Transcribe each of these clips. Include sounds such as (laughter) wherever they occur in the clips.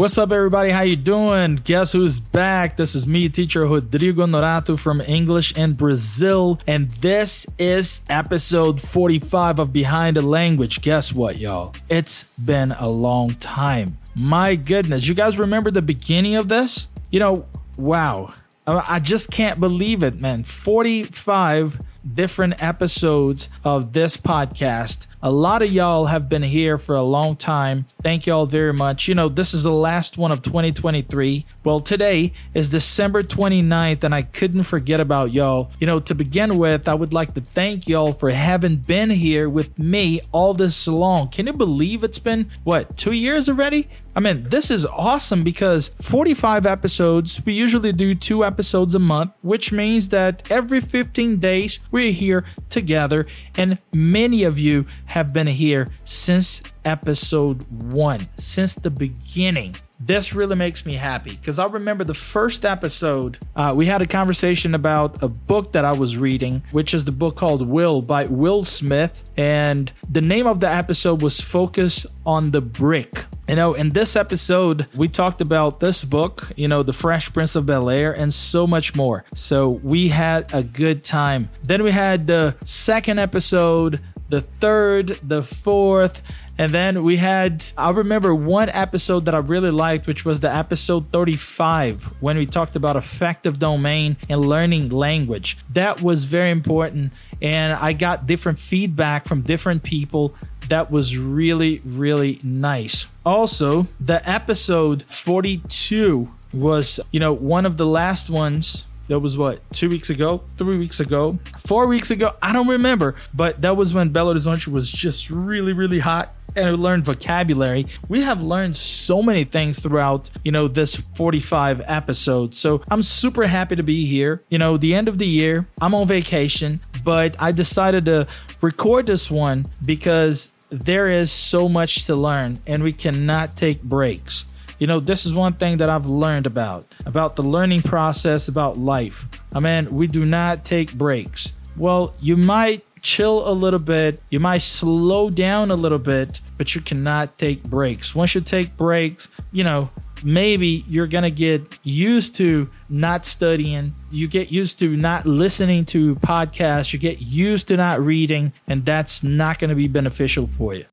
What's up, everybody? How you doing? Guess who's back? This is me, teacher Rodrigo Norato from English in Brazil, and this is episode 45 of Behind the Language. Guess what, y'all? It's been a long time. My goodness, you guys remember the beginning of this? You know, wow. I just can't believe it, man. 45 different episodes of this podcast. A lot of y'all have been here for a long time. Thank y'all very much. You know, this is the last one of 2023. Well, today is December 29th, and I couldn't forget about y'all. You know, to begin with, I would like to thank y'all for having been here with me all this long. Can you believe it's been, what, two years already? I mean, this is awesome because 45 episodes, we usually do two episodes a month, which means that every 15 days we're here together, and many of you have been here since episode one, since the beginning. This really makes me happy because I remember the first episode, uh, we had a conversation about a book that I was reading, which is the book called Will by Will Smith. And the name of the episode was Focus on the Brick. You know, in this episode, we talked about this book, you know, The Fresh Prince of Bel Air, and so much more. So we had a good time. Then we had the second episode, the third, the fourth, and then we had, I remember one episode that I really liked, which was the episode 35, when we talked about affective domain and learning language. That was very important. And I got different feedback from different people. That was really, really nice. Also, the episode 42 was, you know, one of the last ones that was what two weeks ago three weeks ago four weeks ago i don't remember but that was when belo horizonte was just really really hot and learned vocabulary. We have learned so many things throughout, you know, this 45 episodes. So I'm super happy to be here. You know, the end of the year, I'm on vacation, but I decided to record this one because there is so much to learn and we cannot take breaks. You know, this is one thing that I've learned about about the learning process, about life. I mean, we do not take breaks. Well, you might chill a little bit. You might slow down a little bit, but you cannot take breaks. Once you take breaks, you know, maybe you're going to get used to not studying. You get used to not listening to podcasts. You get used to not reading, and that's not going to be beneficial for you.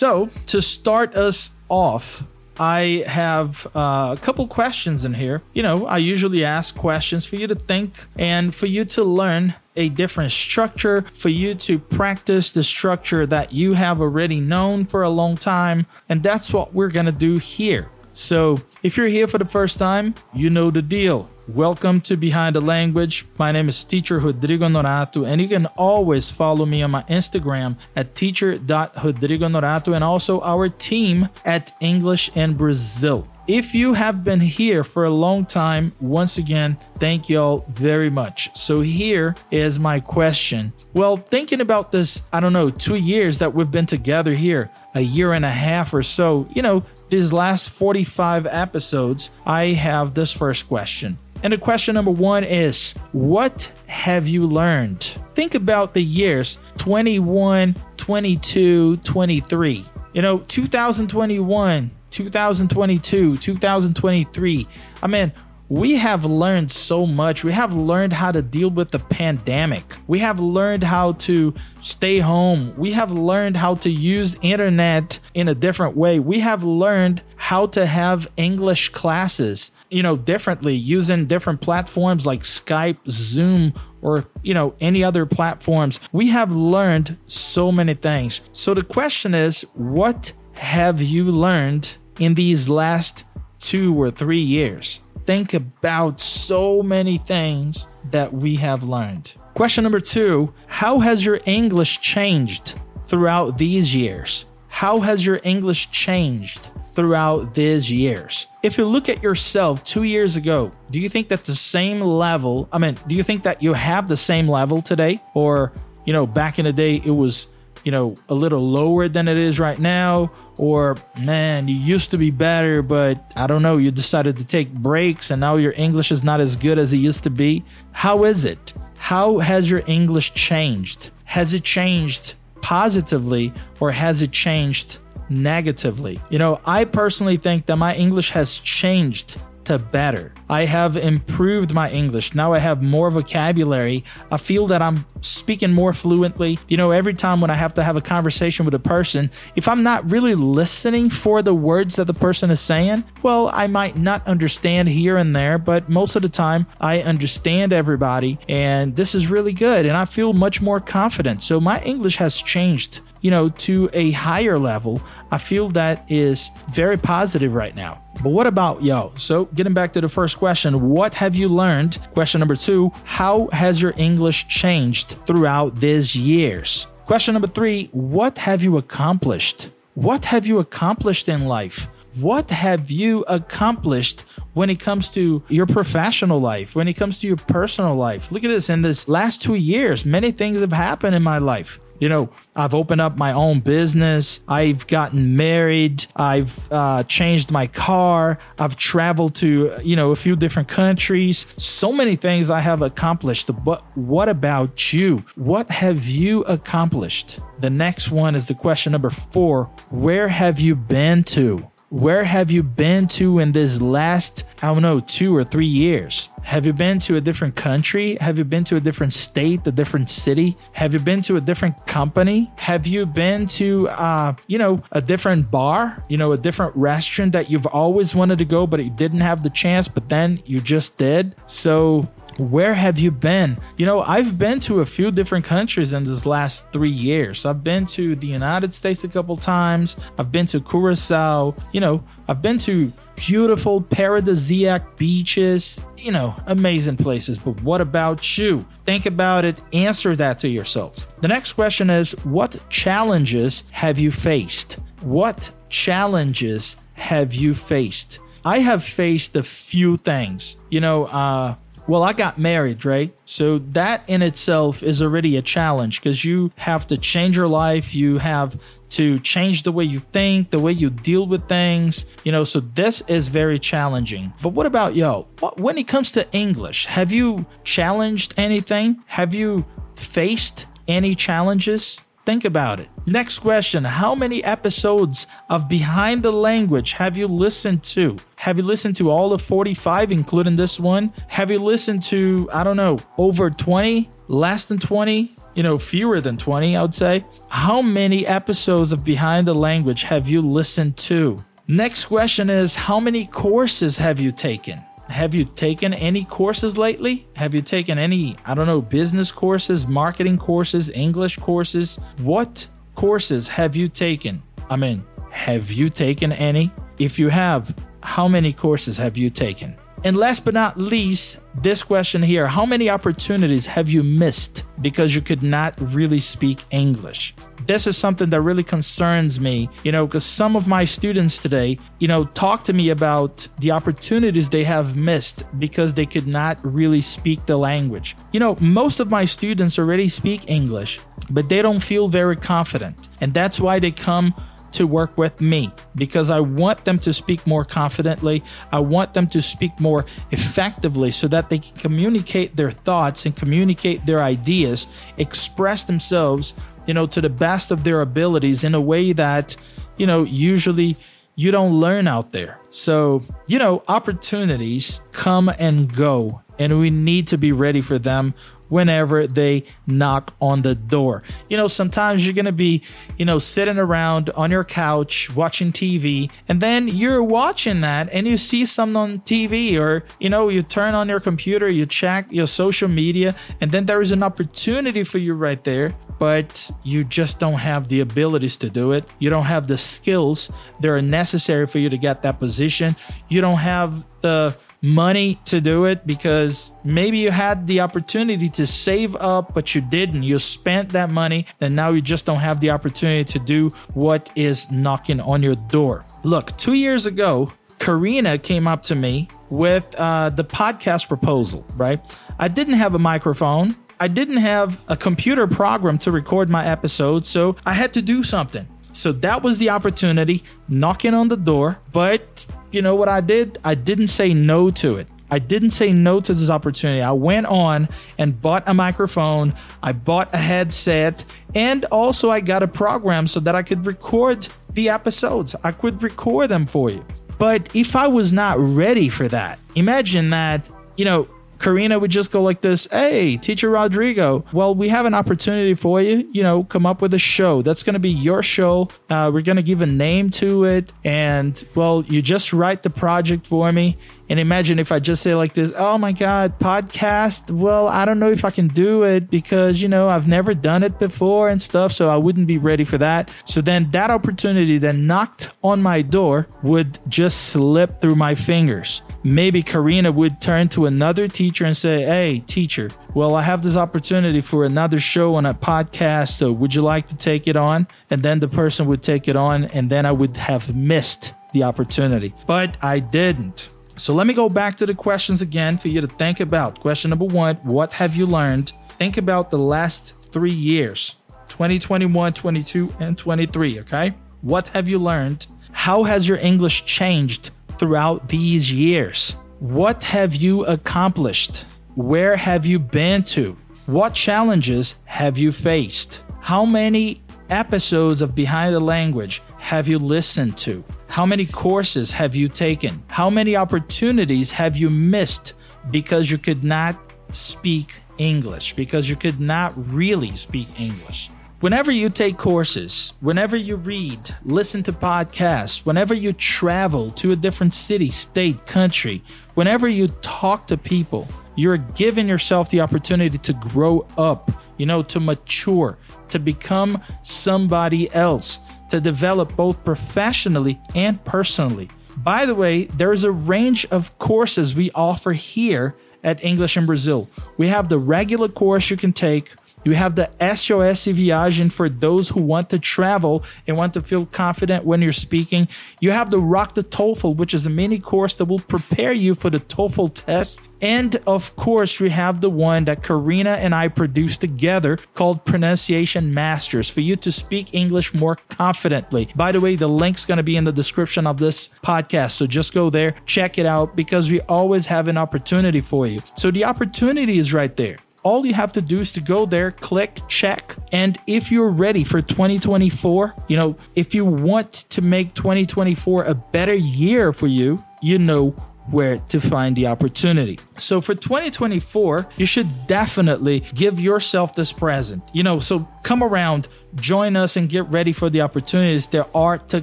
So, to start us off, I have uh, a couple questions in here. You know, I usually ask questions for you to think and for you to learn a different structure, for you to practice the structure that you have already known for a long time. And that's what we're going to do here. So, if you're here for the first time, you know the deal. Welcome to Behind the Language. My name is Teacher Rodrigo Norato, and you can always follow me on my Instagram at teacher.rodrigo and also our team at English in Brazil. If you have been here for a long time, once again, thank y'all very much. So, here is my question. Well, thinking about this, I don't know, two years that we've been together here, a year and a half or so, you know, these last 45 episodes, I have this first question. And the question number one is What have you learned? Think about the years 21, 22, 23. You know, 2021, 2022, 2023. I mean, we have learned so much. We have learned how to deal with the pandemic. We have learned how to stay home. We have learned how to use internet in a different way. We have learned how to have English classes, you know, differently using different platforms like Skype, Zoom, or, you know, any other platforms. We have learned so many things. So the question is, what have you learned in these last two or three years? Think about so many things that we have learned. Question number two How has your English changed throughout these years? How has your English changed throughout these years? If you look at yourself two years ago, do you think that the same level, I mean, do you think that you have the same level today? Or, you know, back in the day, it was, you know, a little lower than it is right now? Or, man, you used to be better, but I don't know, you decided to take breaks and now your English is not as good as it used to be. How is it? How has your English changed? Has it changed positively or has it changed negatively? You know, I personally think that my English has changed to better. I have improved my English. Now I have more vocabulary. I feel that I'm speaking more fluently. You know, every time when I have to have a conversation with a person, if I'm not really listening for the words that the person is saying, well, I might not understand here and there, but most of the time I understand everybody. And this is really good. And I feel much more confident. So my English has changed you know, to a higher level, I feel that is very positive right now. But what about yo? So, getting back to the first question, what have you learned? Question number two, how has your English changed throughout these years? Question number three, what have you accomplished? What have you accomplished in life? What have you accomplished when it comes to your professional life, when it comes to your personal life? Look at this. In this last two years, many things have happened in my life. You know, I've opened up my own business. I've gotten married. I've uh, changed my car. I've traveled to, you know, a few different countries. So many things I have accomplished. But what about you? What have you accomplished? The next one is the question number four Where have you been to? Where have you been to in this last, I don't know, two or three years? Have you been to a different country? Have you been to a different state, a different city? Have you been to a different company? Have you been to, uh, you know, a different bar, you know, a different restaurant that you've always wanted to go, but you didn't have the chance, but then you just did? So where have you been? You know, I've been to a few different countries in this last three years. I've been to the United States a couple times. I've been to Curacao. You know, I've been to beautiful paradisiac beaches. You know, amazing places. But what about you? Think about it. Answer that to yourself. The next question is What challenges have you faced? What challenges have you faced? I have faced a few things. You know, uh, well, I got married, right? So that in itself is already a challenge because you have to change your life. You have to change the way you think, the way you deal with things, you know, so this is very challenging. But what about yo? When it comes to English, have you challenged anything? Have you faced any challenges? Think about it. Next question How many episodes of Behind the Language have you listened to? Have you listened to all of 45, including this one? Have you listened to, I don't know, over 20? Less than 20? You know, fewer than 20, I would say. How many episodes of Behind the Language have you listened to? Next question is How many courses have you taken? Have you taken any courses lately? Have you taken any, I don't know, business courses, marketing courses, English courses? What courses have you taken? I mean, have you taken any? If you have, how many courses have you taken? And last but not least, this question here How many opportunities have you missed because you could not really speak English? This is something that really concerns me, you know, because some of my students today, you know, talk to me about the opportunities they have missed because they could not really speak the language. You know, most of my students already speak English, but they don't feel very confident. And that's why they come to work with me because I want them to speak more confidently. I want them to speak more effectively so that they can communicate their thoughts and communicate their ideas, express themselves, you know, to the best of their abilities in a way that, you know, usually you don't learn out there. So, you know, opportunities come and go, and we need to be ready for them whenever they knock on the door. You know, sometimes you're going to be, you know, sitting around on your couch watching TV, and then you're watching that and you see something on TV, or, you know, you turn on your computer, you check your social media, and then there is an opportunity for you right there. But you just don't have the abilities to do it. You don't have the skills that are necessary for you to get that position. You don't have the money to do it because maybe you had the opportunity to save up, but you didn't. You spent that money, and now you just don't have the opportunity to do what is knocking on your door. Look, two years ago, Karina came up to me with uh, the podcast proposal, right? I didn't have a microphone. I didn't have a computer program to record my episode, so I had to do something. So that was the opportunity knocking on the door. But you know what I did? I didn't say no to it. I didn't say no to this opportunity. I went on and bought a microphone, I bought a headset, and also I got a program so that I could record the episodes. I could record them for you. But if I was not ready for that, imagine that, you know, Karina would just go like this Hey, teacher Rodrigo, well, we have an opportunity for you. You know, come up with a show. That's going to be your show. Uh, we're going to give a name to it. And, well, you just write the project for me. And imagine if I just say like this, oh my God, podcast. Well, I don't know if I can do it because, you know, I've never done it before and stuff. So I wouldn't be ready for that. So then that opportunity that knocked on my door would just slip through my fingers maybe Karina would turn to another teacher and say, Hey, teacher, well, I have this opportunity for another show on a podcast. So would you like to take it on? And then the person would take it on, and then I would have missed the opportunity. But I didn't. So let me go back to the questions again for you to think about. Question number one What have you learned? Think about the last three years 2021, 22, and 23. Okay. What have you learned? How has your English changed throughout these years? What have you accomplished? Where have you been to? What challenges have you faced? How many episodes of Behind the Language have you listened to? How many courses have you taken? How many opportunities have you missed because you could not speak English, because you could not really speak English? Whenever you take courses, whenever you read, listen to podcasts, whenever you travel to a different city, state, country, whenever you talk to people, you're giving yourself the opportunity to grow up, you know, to mature, to become somebody else, to develop both professionally and personally. By the way, there's a range of courses we offer here at English in Brazil. We have the regular course you can take you have the SOS Viagem for those who want to travel and want to feel confident when you're speaking. You have the Rock the TOEFL, which is a mini course that will prepare you for the TOEFL test. And of course, we have the one that Karina and I produced together called Pronunciation Masters for you to speak English more confidently. By the way, the link's going to be in the description of this podcast. So just go there, check it out because we always have an opportunity for you. So the opportunity is right there all you have to do is to go there, click, check. And if you're ready for 2024, you know, if you want to make 2024 a better year for you, you know where to find the opportunity. So for 2024, you should definitely give yourself this present. You know, so come around, join us, and get ready for the opportunities that are to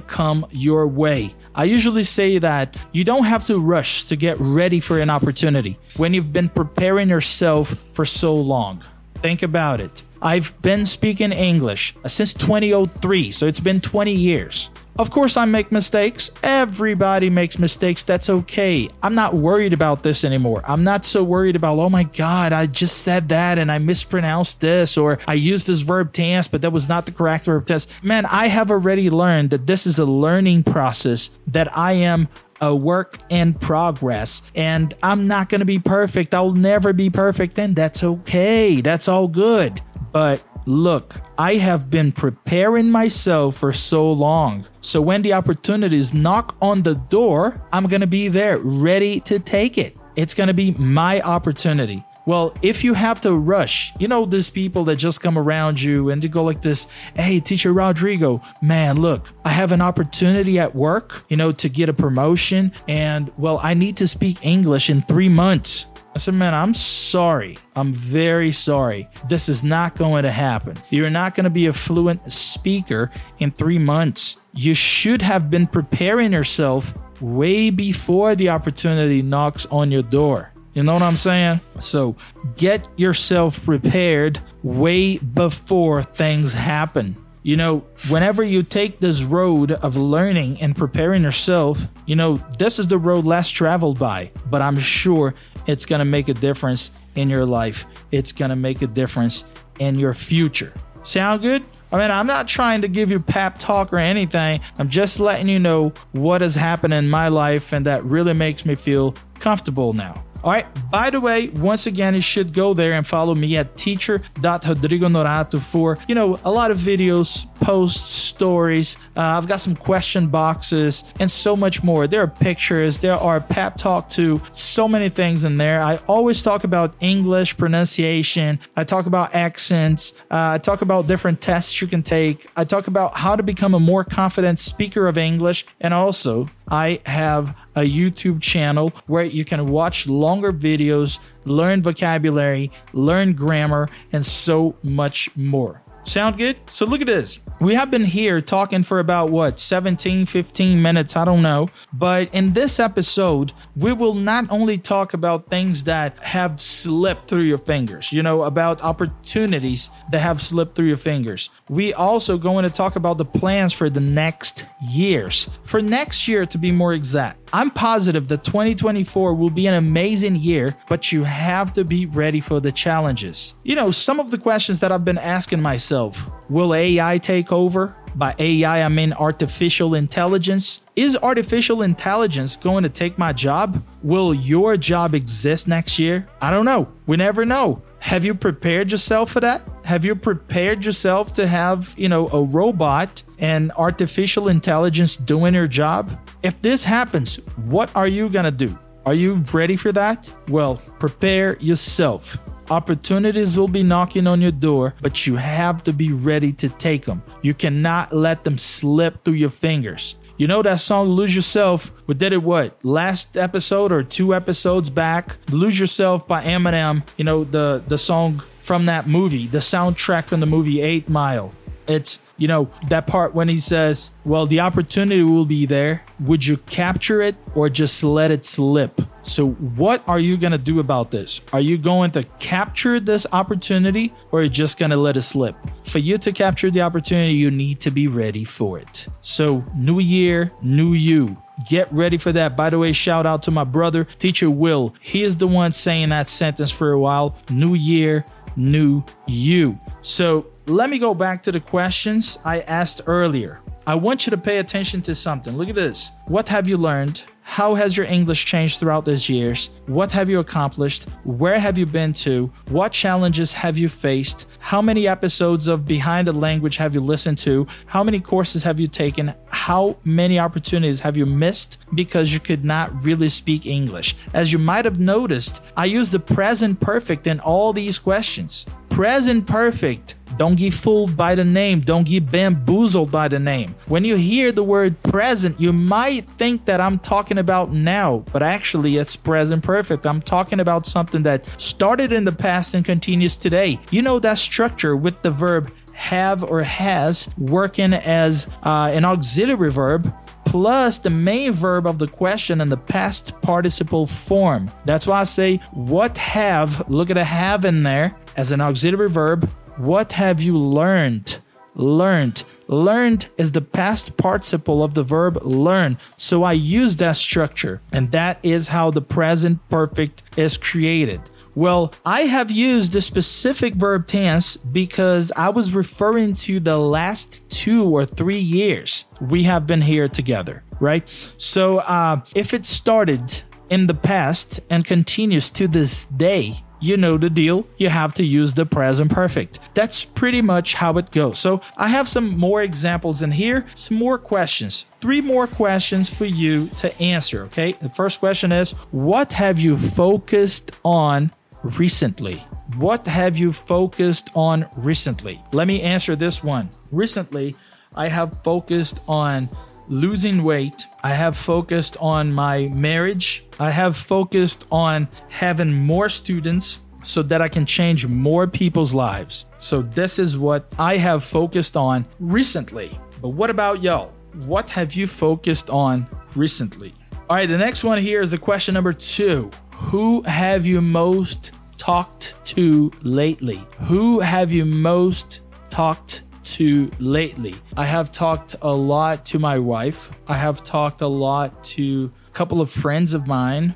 come your way. I usually say that you don't have to rush to get ready for an opportunity when you've been preparing yourself for so long. Think about it. I've been speaking English uh, since 2003, so it's been 20 years. Of course, I make mistakes. Everybody makes mistakes. That's okay. I'm not worried about this anymore. I'm not so worried about, oh my God, I just said that and I mispronounced this, or I used this verb tense, but that was not the correct verb tense. Man, I have already learned that this is a learning process that I am a work in progress and I'm not going to be perfect. I'll never be perfect and that's okay. That's all good. But Look, I have been preparing myself for so long. So when the opportunities knock on the door, I'm going to be there ready to take it. It's going to be my opportunity. Well, if you have to rush, you know, these people that just come around you and they go like this Hey, teacher Rodrigo, man, look, I have an opportunity at work, you know, to get a promotion. And well, I need to speak English in three months. I said, man, I'm sorry. I'm very sorry. This is not going to happen. You're not going to be a fluent speaker in three months. You should have been preparing yourself way before the opportunity knocks on your door. You know what I'm saying? So get yourself prepared way before things happen. You know, whenever you take this road of learning and preparing yourself, you know, this is the road less traveled by, but I'm sure it's going to make a difference in your life. It's going to make a difference in your future. Sound good? I mean, I'm not trying to give you pep talk or anything. I'm just letting you know what has happened in my life and that really makes me feel comfortable now. All right. By the way, once again, you should go there and follow me at teacher.rodrigonorato for, you know, a lot of videos, posts, stories. Uh, I've got some question boxes and so much more. There are pictures, there are pep talk to so many things in there. I always talk about English pronunciation. I talk about accents. Uh, I talk about different tests you can take. I talk about how to become a more confident speaker of English. And also, I have a YouTube channel where you can watch longer videos, learn vocabulary, learn grammar, and so much more. Sound good? So look at this. We have been here talking for about what, 17, 15 minutes, I don't know. But in this episode, we will not only talk about things that have slipped through your fingers, you know, about opportunities that have slipped through your fingers. We also going to talk about the plans for the next years. For next year, to be more exact, I'm positive that 2024 will be an amazing year, but you have to be ready for the challenges. You know, some of the questions that I've been asking myself will AI take over? By AI, I mean artificial intelligence. Is artificial intelligence going to take my job? Will your job exist next year? I don't know. We never know. Have you prepared yourself for that? Have you prepared yourself to have, you know, a robot and artificial intelligence doing your job? If this happens, what are you going to do? Are you ready for that? Well, prepare yourself. Opportunities will be knocking on your door, but you have to be ready to take them. You cannot let them slip through your fingers. You know that song Lose Yourself? We did it what? Last episode or two episodes back? Lose Yourself by Eminem. You know, the the song from that movie, the soundtrack from the movie 8 Mile. It's you know, that part when he says, Well, the opportunity will be there. Would you capture it or just let it slip? So, what are you going to do about this? Are you going to capture this opportunity or are you just going to let it slip? For you to capture the opportunity, you need to be ready for it. So, new year, new you. Get ready for that. By the way, shout out to my brother, Teacher Will. He is the one saying that sentence for a while. New year, new you. So, let me go back to the questions I asked earlier. I want you to pay attention to something. Look at this. What have you learned? How has your English changed throughout these years? What have you accomplished? Where have you been to? What challenges have you faced? How many episodes of Behind the Language have you listened to? How many courses have you taken? How many opportunities have you missed because you could not really speak English? As you might have noticed, I use the present perfect in all these questions. Present perfect don't get fooled by the name. Don't get bamboozled by the name. When you hear the word present, you might think that I'm talking about now, but actually it's present perfect. I'm talking about something that started in the past and continues today. You know that structure with the verb have or has working as uh, an auxiliary verb plus the main verb of the question in the past participle form. That's why I say what have, look at a have in there as an auxiliary verb what have you learned? Learned. Learned is the past participle of the verb learn. So I use that structure, and that is how the present perfect is created. Well, I have used the specific verb tense because I was referring to the last two or three years we have been here together, right? So uh, if it started in the past and continues to this day, you know the deal. You have to use the present perfect. That's pretty much how it goes. So I have some more examples in here, some more questions. Three more questions for you to answer, okay? The first question is What have you focused on recently? What have you focused on recently? Let me answer this one. Recently, I have focused on losing weight. I have focused on my marriage. I have focused on having more students so that I can change more people's lives. So, this is what I have focused on recently. But what about y'all? What have you focused on recently? All right, the next one here is the question number two Who have you most talked to lately? Who have you most talked to lately. I have talked a lot to my wife. I have talked a lot to a couple of friends of mine,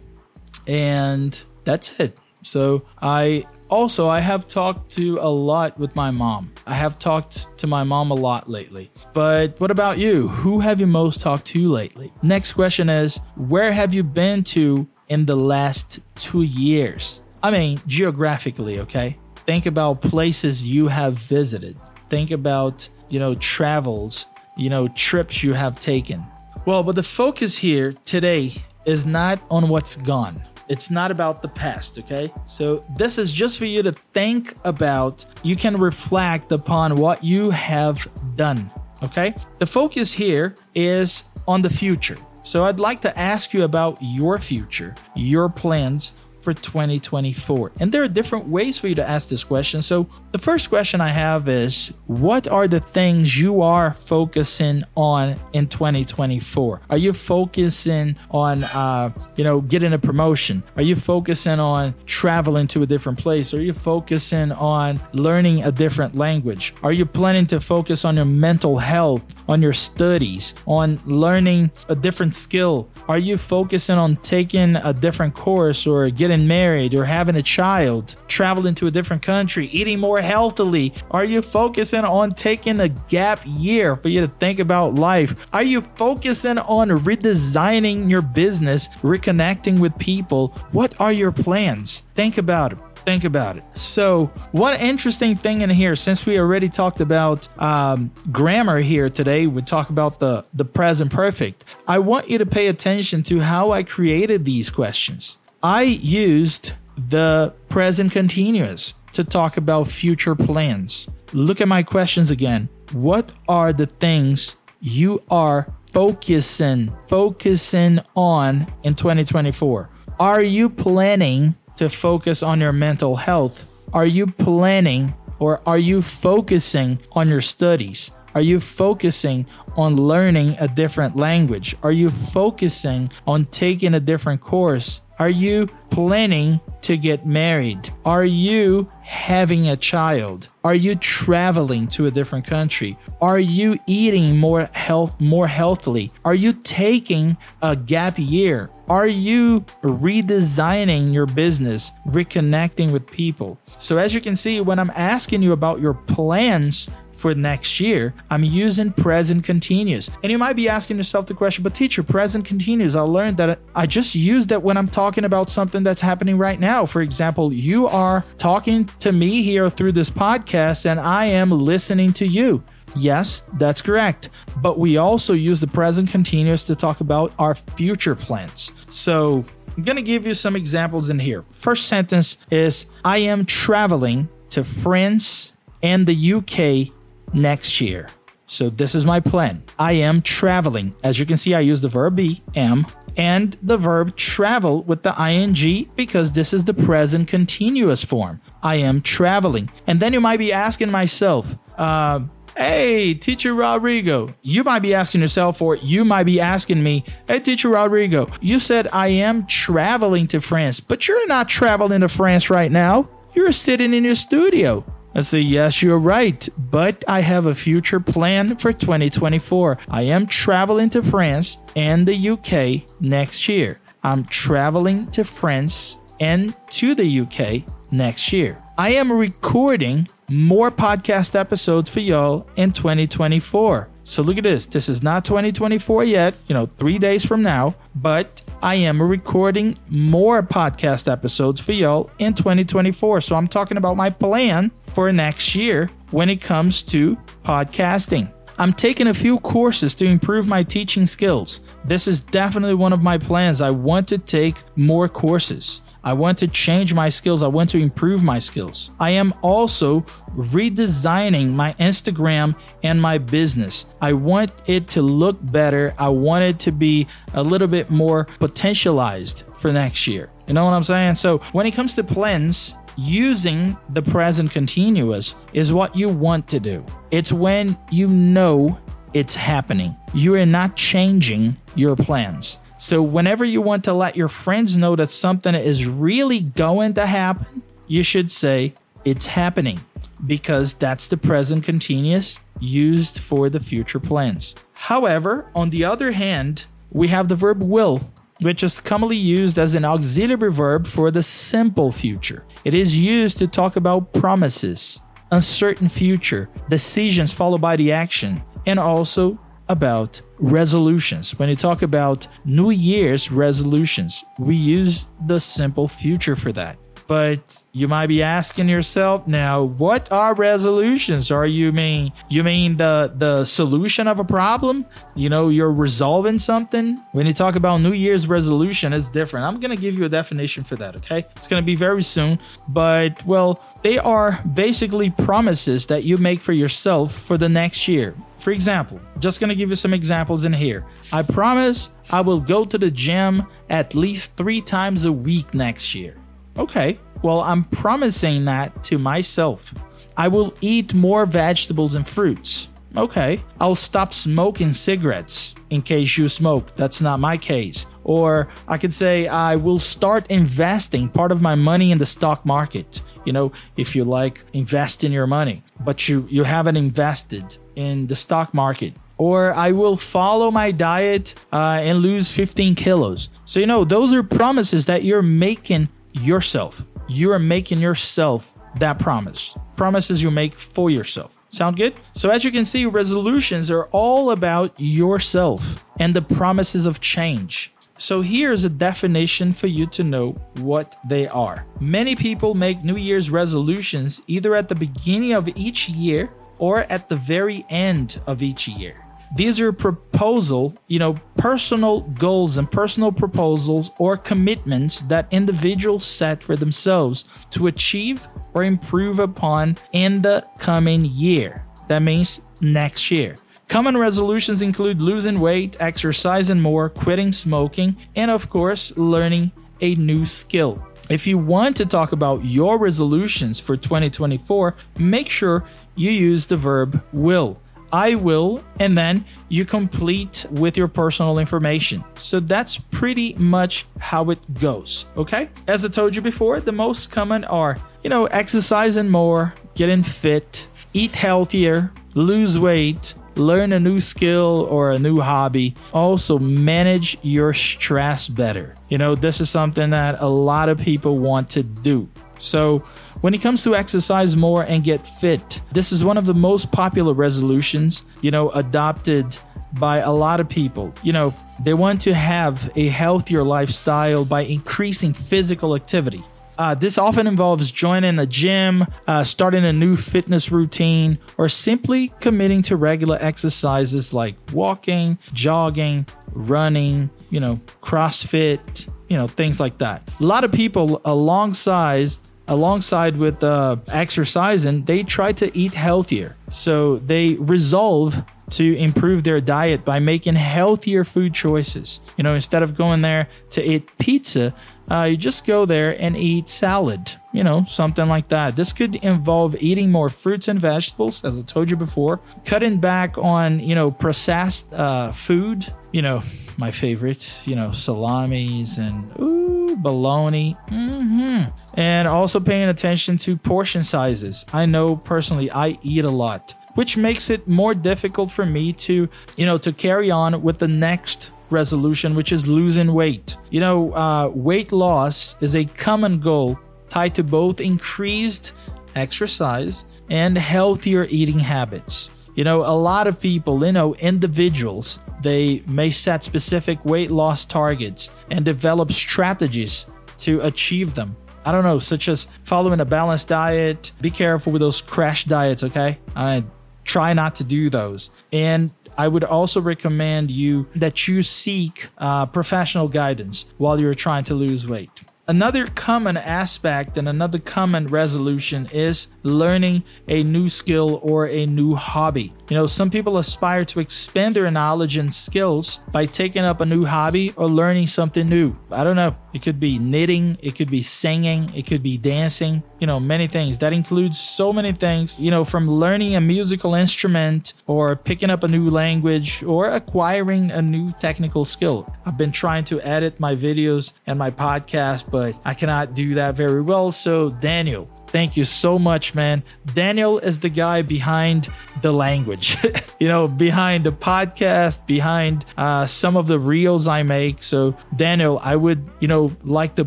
and that's it. So I also I have talked to a lot with my mom. I have talked to my mom a lot lately. But what about you? Who have you most talked to lately? Next question is where have you been to in the last two years? I mean, geographically, okay? Think about places you have visited. Think about, you know, travels, you know, trips you have taken. Well, but the focus here today is not on what's gone. It's not about the past, okay? So this is just for you to think about. You can reflect upon what you have done, okay? The focus here is on the future. So I'd like to ask you about your future, your plans, for 2024? And there are different ways for you to ask this question. So, the first question I have is What are the things you are focusing on in 2024? Are you focusing on, uh, you know, getting a promotion? Are you focusing on traveling to a different place? Are you focusing on learning a different language? Are you planning to focus on your mental health, on your studies, on learning a different skill? Are you focusing on taking a different course or getting getting married or having a child, traveling to a different country, eating more healthily? Are you focusing on taking a gap year for you to think about life? Are you focusing on redesigning your business, reconnecting with people? What are your plans? Think about it think about it. So, one interesting thing in here, since we already talked about um, grammar here today, we talk about the the present perfect. I want you to pay attention to how I created these questions. I used the present continuous to talk about future plans. Look at my questions again. What are the things you are focusing focusing on in 2024? Are you planning to focus on your mental health? Are you planning or are you focusing on your studies? Are you focusing on learning a different language? Are you focusing on taking a different course? Are you planning to get married? Are you having a child? Are you traveling to a different country? Are you eating more health more healthily? Are you taking a gap year? Are you redesigning your business, reconnecting with people? So as you can see when I'm asking you about your plans for next year, I'm using present continuous. And you might be asking yourself the question, but teacher, present continuous, I learned that I just use that when I'm talking about something that's happening right now. For example, you are talking to me here through this podcast, and I am listening to you. Yes, that's correct. But we also use the present continuous to talk about our future plans. So I'm going to give you some examples in here. First sentence is I am traveling to France and the UK next year. So this is my plan. I am traveling. As you can see, I use the verb be, am, and the verb travel with the ing because this is the present continuous form. I am traveling. And then you might be asking myself, uh, Hey, teacher Rodrigo, you might be asking yourself, or you might be asking me, Hey, teacher Rodrigo, you said I am traveling to France, but you're not traveling to France right now. You're sitting in your studio. I say, yes, you're right, but I have a future plan for 2024. I am traveling to France and the UK next year. I'm traveling to France and to the UK next year. I am recording more podcast episodes for y'all in 2024. So look at this. This is not 2024 yet, you know, three days from now, but I am recording more podcast episodes for y'all in 2024. So I'm talking about my plan for next year when it comes to podcasting. I'm taking a few courses to improve my teaching skills. This is definitely one of my plans. I want to take more courses. I want to change my skills. I want to improve my skills. I am also redesigning my Instagram and my business. I want it to look better. I want it to be a little bit more potentialized for next year. You know what I'm saying? So, when it comes to plans, using the present continuous is what you want to do. It's when you know it's happening. You are not changing your plans. So, whenever you want to let your friends know that something is really going to happen, you should say, It's happening, because that's the present continuous used for the future plans. However, on the other hand, we have the verb will, which is commonly used as an auxiliary verb for the simple future. It is used to talk about promises, uncertain future, decisions followed by the action, and also about resolutions, when you talk about New Year's resolutions, we use the simple future for that. But you might be asking yourself now, what are resolutions? Are you mean you mean the the solution of a problem? You know, you're resolving something. When you talk about New Year's resolution, it's different. I'm gonna give you a definition for that, okay? It's gonna be very soon. But well, they are basically promises that you make for yourself for the next year. For example, just gonna give you some examples in here. I promise I will go to the gym at least three times a week next year. Okay, well, I'm promising that to myself. I will eat more vegetables and fruits. Okay, I'll stop smoking cigarettes in case you smoke. That's not my case. Or I could say I will start investing part of my money in the stock market. You know, if you like invest in your money, but you you haven't invested in the stock market. Or I will follow my diet uh, and lose 15 kilos. So you know, those are promises that you're making yourself. You are making yourself that promise. Promises you make for yourself. Sound good? So, as you can see, resolutions are all about yourself and the promises of change. So, here's a definition for you to know what they are. Many people make New Year's resolutions either at the beginning of each year or at the very end of each year these are proposal, you know, personal goals and personal proposals or commitments that individuals set for themselves to achieve or improve upon in the coming year. That means next year. Common resolutions include losing weight, exercising more, quitting smoking, and of course, learning a new skill. If you want to talk about your resolutions for 2024, make sure you use the verb will. I will, and then you complete with your personal information. So that's pretty much how it goes. Okay. As I told you before, the most common are, you know, exercising more, getting fit, eat healthier, lose weight, learn a new skill or a new hobby. Also, manage your stress better. You know, this is something that a lot of people want to do. So, when it comes to exercise more and get fit, this is one of the most popular resolutions, you know, adopted by a lot of people. You know, they want to have a healthier lifestyle by increasing physical activity. Uh, this often involves joining a gym, uh, starting a new fitness routine, or simply committing to regular exercises like walking, jogging, running, you know, CrossFit, you know, things like that. A lot of people alongside alongside with uh, exercising, they try to eat healthier. So they resolve to improve their diet by making healthier food choices. You know, instead of going there to eat pizza, uh, you just go there and eat salad, you know, something like that. This could involve eating more fruits and vegetables, as I told you before, cutting back on, you know, processed uh, food, you know, my favorite, you know, salamis and ooh, bologna. Mm-hmm. And also paying attention to portion sizes. I know personally I eat a lot, which makes it more difficult for me to, you know, to carry on with the next resolution, which is losing weight. You know, uh, weight loss is a common goal tied to both increased exercise and healthier eating habits. You know, a lot of people, you know, individuals, they may set specific weight loss targets and develop strategies to achieve them. I don't know, such as following a balanced diet. Be careful with those crash diets, okay? I try not to do those. And I would also recommend you that you seek uh, professional guidance while you're trying to lose weight. Another common aspect and another common resolution is learning a new skill or a new hobby. You know, some people aspire to expand their knowledge and skills by taking up a new hobby or learning something new. I don't know. It could be knitting, it could be singing, it could be dancing, you know, many things. That includes so many things, you know, from learning a musical instrument or picking up a new language or acquiring a new technical skill. I've been trying to edit my videos and my podcast, but I cannot do that very well. So, Daniel, Thank you so much, man. Daniel is the guy behind the language, (laughs) you know, behind the podcast, behind uh, some of the reels I make. So, Daniel, I would, you know, like to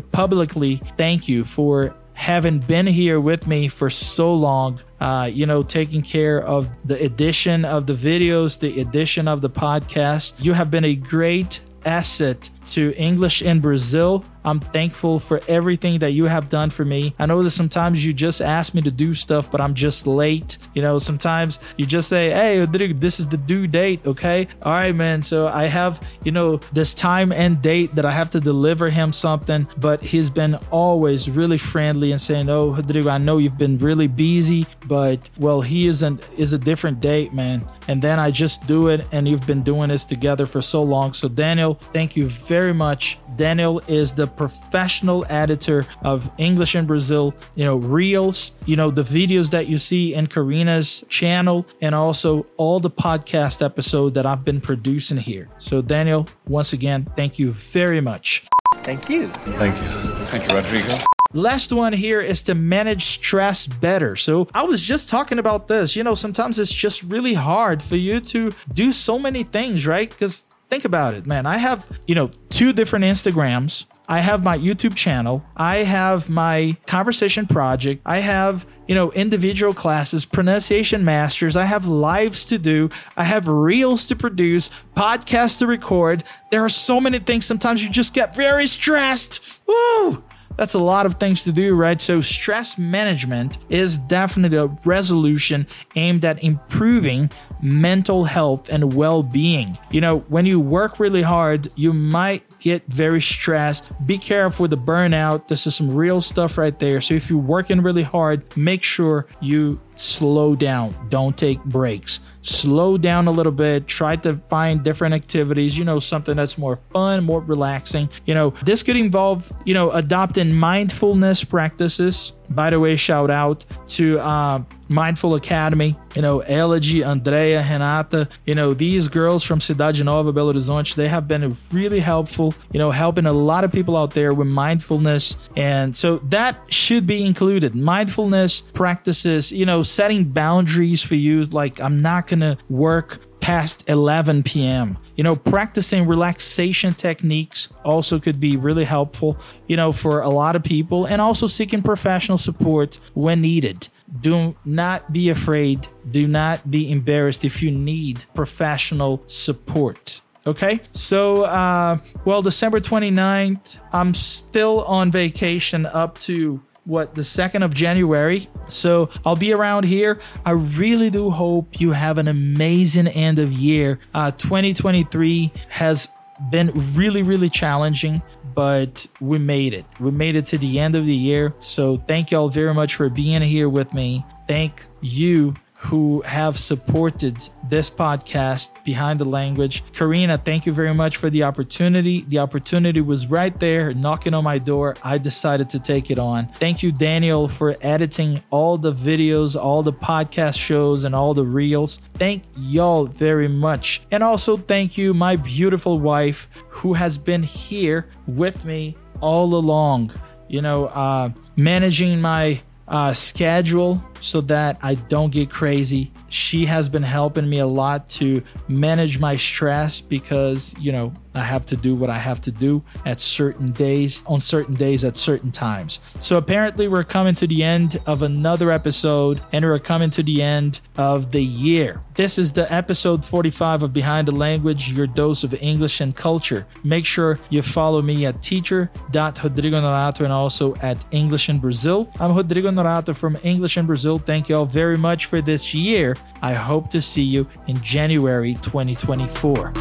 publicly thank you for having been here with me for so long. Uh, you know, taking care of the edition of the videos, the edition of the podcast. You have been a great asset to English in Brazil. I'm thankful for everything that you have done for me. I know that sometimes you just ask me to do stuff, but I'm just late. You know, sometimes you just say, Hey, this is the due date. Okay. All right, man. So I have, you know, this time and date that I have to deliver him something, but he's been always really friendly and saying, Oh, Rodrigo, I know you've been really busy, but well, he isn't, is a different date, man. And then I just do it. And you've been doing this together for so long. So, Daniel, thank you very much. Daniel is the professional editor of English in Brazil, you know, Reels, you know, the videos that you see in Carina's channel, and also all the podcast episode that I've been producing here. So, Daniel, once again, thank you very much. Thank you. Thank you. Thank you, Rodrigo. Last one here is to manage stress better. So, I was just talking about this. You know, sometimes it's just really hard for you to do so many things, right? Because think about it, man. I have, you know, two different Instagrams. I have my YouTube channel. I have my conversation project. I have, you know, individual classes, pronunciation masters. I have lives to do. I have reels to produce, podcasts to record. There are so many things. Sometimes you just get very stressed. Woo! That's a lot of things to do, right? So, stress management is definitely a resolution aimed at improving mental health and well being. You know, when you work really hard, you might get very stressed. Be careful with the burnout. This is some real stuff right there. So, if you're working really hard, make sure you slow down, don't take breaks. Slow down a little bit, try to find different activities, you know, something that's more fun, more relaxing. You know, this could involve, you know, adopting mindfulness practices. By the way, shout out to uh, Mindful Academy, you know, Elegy, Andrea, Renata, you know, these girls from Cidade Nova, Belo Horizonte, they have been really helpful, you know, helping a lot of people out there with mindfulness. And so that should be included. Mindfulness practices, you know, setting boundaries for you. Like, I'm not going to work past 11 p.m. You know, practicing relaxation techniques also could be really helpful, you know, for a lot of people and also seeking professional support when needed. Do not be afraid. Do not be embarrassed if you need professional support. Okay. So, uh, well, December 29th, I'm still on vacation up to what the 2nd of January. So I'll be around here. I really do hope you have an amazing end of year. Uh, 2023 has been really, really challenging, but we made it. We made it to the end of the year. So thank y'all very much for being here with me. Thank you who have supported this podcast behind the language. Carina, thank you very much for the opportunity. The opportunity was right there knocking on my door. I decided to take it on. Thank you, Daniel, for editing all the videos, all the podcast shows, and all the reels. Thank y'all very much. And also, thank you, my beautiful wife, who has been here with me all along. You know, uh, managing my uh, schedule so that I don't get crazy. She has been helping me a lot to manage my stress because, you know, I have to do what I have to do at certain days, on certain days, at certain times. So apparently, we're coming to the end of another episode and we're coming to the end of the year. This is the episode 45 of Behind the Language, your dose of English and culture. Make sure you follow me at teacher.rodrigo Norato and also at English in Brazil. I'm Rodrigo Norato from English in Brazil. Thank you all very much for this year. I hope to see you in January 2024.